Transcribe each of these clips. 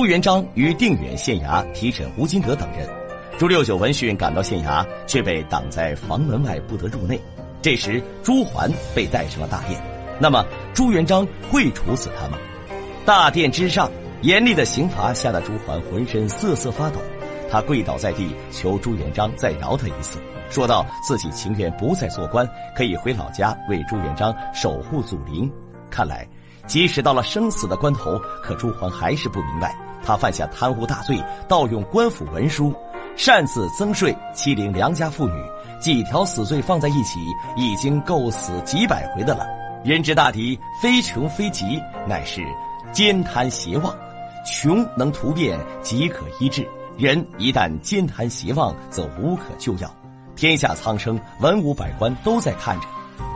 朱元璋于定远县衙提审吴金德等人。朱六九闻讯赶到县衙，却被挡在房门外，不得入内。这时，朱桓被带上了大殿。那么，朱元璋会处死他吗？大殿之上，严厉的刑罚吓得朱桓浑身瑟瑟发抖。他跪倒在地，求朱元璋再饶他一次，说道：“自己情愿不再做官，可以回老家为朱元璋守护祖陵。”看来，即使到了生死的关头，可朱桓还是不明白，他犯下贪污大罪，盗用官府文书。擅自增税、欺凌良家妇女，几条死罪放在一起，已经够死几百回的了。人之大敌，非穷非急，乃是奸贪邪妄。穷能突变，即可医治；人一旦奸贪邪妄，则无可救药。天下苍生，文武百官都在看着。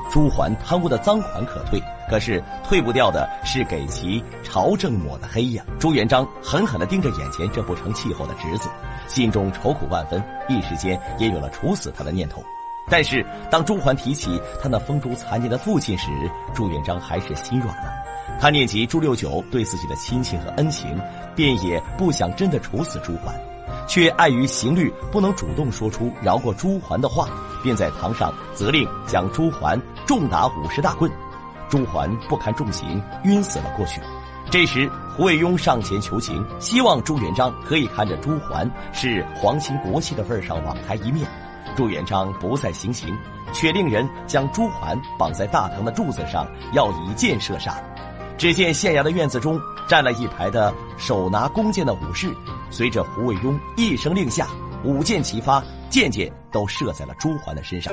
朱桓贪污的赃款可退，可是退不掉的是给其朝政抹的黑呀！朱元璋狠狠地盯着眼前这不成气候的侄子，心中愁苦万分，一时间也有了处死他的念头。但是当朱桓提起他那风烛残年的父亲时，朱元璋还是心软了。他念及朱六九对自己的亲情和恩情，便也不想真的处死朱桓。却碍于刑律，不能主动说出饶过朱桓的话，便在堂上责令将朱桓重打五十大棍。朱桓不堪重刑，晕死了过去。这时，胡惟庸上前求情，希望朱元璋可以看着朱桓是皇亲国戚的份上网开一面。朱元璋不再行刑，却令人将朱桓绑在大堂的柱子上，要以箭射杀。只见县衙的院子中站了一排的手拿弓箭的武士，随着胡惟庸一声令下，舞箭齐发，箭箭都射在了朱桓的身上。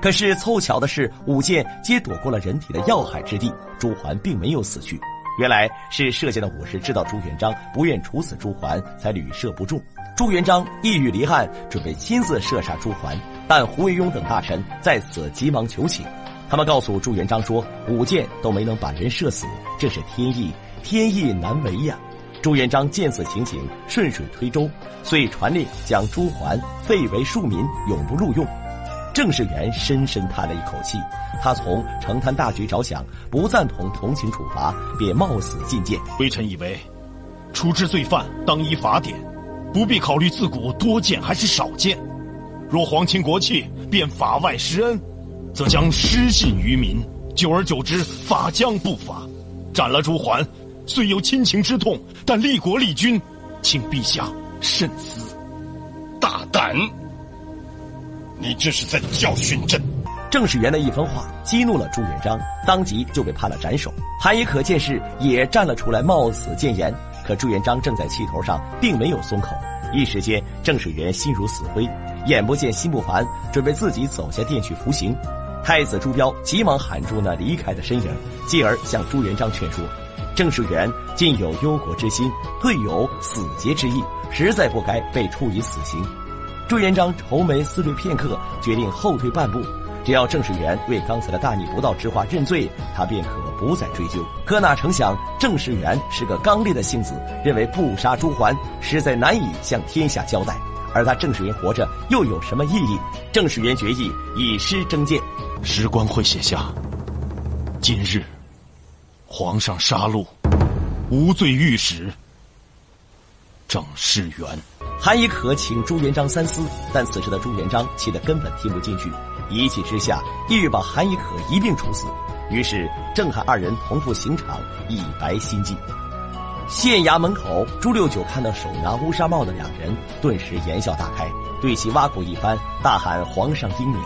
可是凑巧的是，舞箭皆躲过了人体的要害之地，朱桓并没有死去。原来是射箭的武士知道朱元璋不愿处死朱桓，才屡射不中。朱元璋意欲离汉，准备亲自射杀朱桓，但胡惟庸等大臣在此急忙求情。他们告诉朱元璋说：“舞箭都没能把人射死，这是天意，天意难违呀。”朱元璋见此情形，顺水推舟，遂传令将朱桓废为庶民，永不录用。郑士元深深叹了一口气，他从承贪大局着想，不赞同同情处罚，便冒死进谏。微臣以为，处置罪犯当依法典，不必考虑自古多见还是少见。若皇亲国戚便法外施恩。则将失信于民，久而久之，法将不法。斩了朱桓，虽有亲情之痛，但立国立君，请陛下慎思。大胆！你这是在教训朕？郑士元的一番话激怒了朱元璋，当即就被判了斩首。韩亦可见势，也站了出来，冒死谏言。可朱元璋正在气头上，并没有松口。一时间，郑士元心如死灰，眼不见心不烦，准备自己走下殿去服刑。太子朱标急忙喊住那离开的身影，继而向朱元璋劝说：“郑士元尽有忧国之心，退有死节之意，实在不该被处以死刑。”朱元璋愁眉思虑片刻，决定后退半步，只要郑士元为刚才的大逆不道之话认罪，他便可不再追究。可哪成想，郑士元是个刚烈的性子，认为不杀朱桓，实在难以向天下交代。而他郑士元活着又有什么意义？郑士元决意以诗征谏，时光会写下：今日皇上杀戮，无罪御史郑世元。韩亦可请朱元璋三思，但此时的朱元璋气得根本听不进去，一气之下意欲把韩亦可一并处死。于是郑韩二人同赴刑场，以白心计。县衙门口，朱六九看到手拿乌纱帽的两人，顿时言笑大开，对其挖苦一番，大喊“皇上英明”。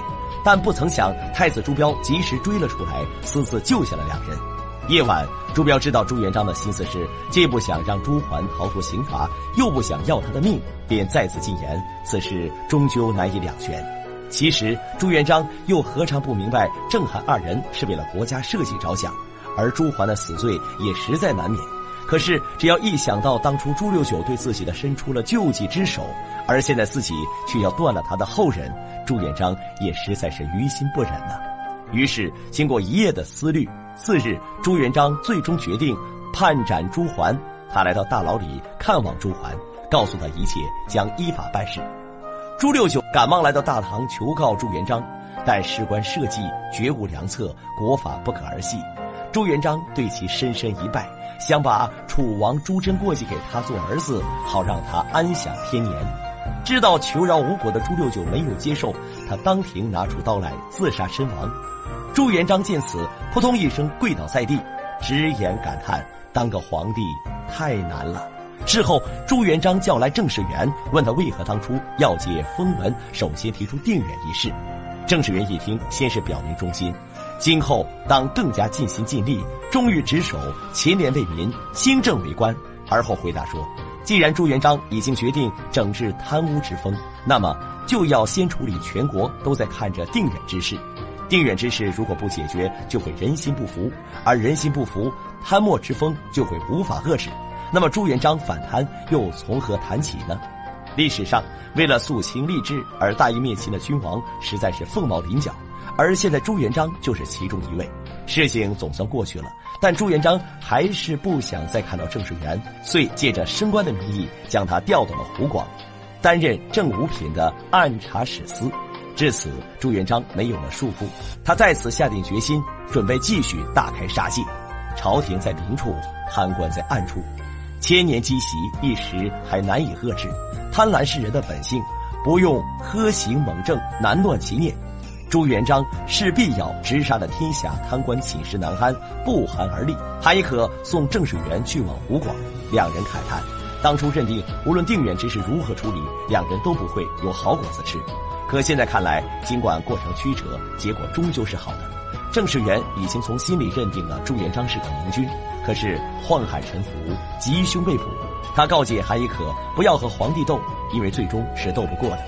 但不曾想，太子朱标及时追了出来，私自救下了两人。夜晚，朱标知道朱元璋的心思是，既不想让朱桓逃脱刑罚，又不想要他的命，便再次进言：此事终究难以两全。其实，朱元璋又何尝不明白，郑韩二人是为了国家社稷着想，而朱桓的死罪也实在难免。可是，只要一想到当初朱六九对自己的伸出了救济之手，而现在自己却要断了他的后人，朱元璋也实在是于心不忍呐。于是，经过一夜的思虑，次日，朱元璋最终决定判斩朱桓。他来到大牢里看望朱桓，告诉他一切将依法办事。朱六九赶忙来到大堂求告朱元璋，但事关社稷，绝无良策，国法不可儿戏。朱元璋对其深深一拜，想把楚王朱桢过继给他做儿子，好让他安享天年。知道求饶无果的朱六九没有接受，他当庭拿出刀来自杀身亡。朱元璋见此，扑通一声跪倒在地，直言感叹：当个皇帝太难了。事后，朱元璋叫来郑士元，问他为何当初要借封文，首先提出定远一事。郑士元一听，先是表明忠心，今后当更加尽心尽力，忠于职守，勤廉为民，兴政为官。而后回答说：“既然朱元璋已经决定整治贪污之风，那么就要先处理全国都在看着定远之事。定远之事如果不解决，就会人心不服，而人心不服，贪墨之风就会无法遏制。那么朱元璋反贪又从何谈起呢？”历史上，为了肃清吏治而大义灭亲的君王实在是凤毛麟角，而现在朱元璋就是其中一位。事情总算过去了，但朱元璋还是不想再看到郑士元，遂借着升官的名义将他调到了湖广，担任正五品的按察使司。至此，朱元璋没有了束缚，他再次下定决心，准备继续大开杀戒。朝廷在明处，贪官在暗处。千年积习，一时还难以遏制。贪婪是人的本性，不用苛刑猛政，难断其念。朱元璋势必要直杀的天下贪官寝食难安，不寒而栗。韩亦可送郑士元去往湖广，两人慨叹：当初认定无论定远之事如何处理，两人都不会有好果子吃。可现在看来，尽管过程曲折，结果终究是好的。郑士元已经从心里认定了朱元璋是个明君。可是宦海沉浮，吉凶未卜。他告诫韩亦可不要和皇帝斗，因为最终是斗不过的。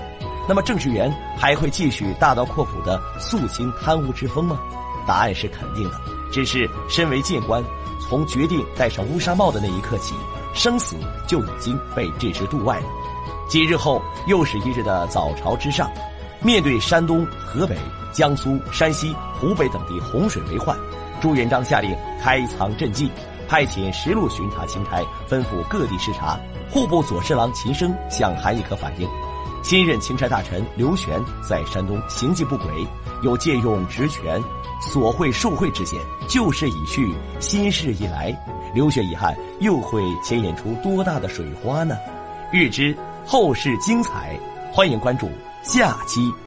那么郑士元还会继续大刀阔斧的肃清贪污之风吗？答案是肯定的。只是身为谏官，从决定戴上乌纱帽的那一刻起，生死就已经被置之度外了。几日后，又是一日的早朝之上，面对山东、河北、江苏、山西、湖北等地洪水为患，朱元璋下令开仓赈济。派遣十路巡查钦差，吩咐各地视察。户部左侍郎秦升向韩亦可反映，新任钦差大臣刘玄在山东行迹不轨，有借用职权、索贿受贿之嫌。旧事已去，新事一来，刘玄遗憾又会牵引出多大的水花呢？欲知后事精彩，欢迎关注下期。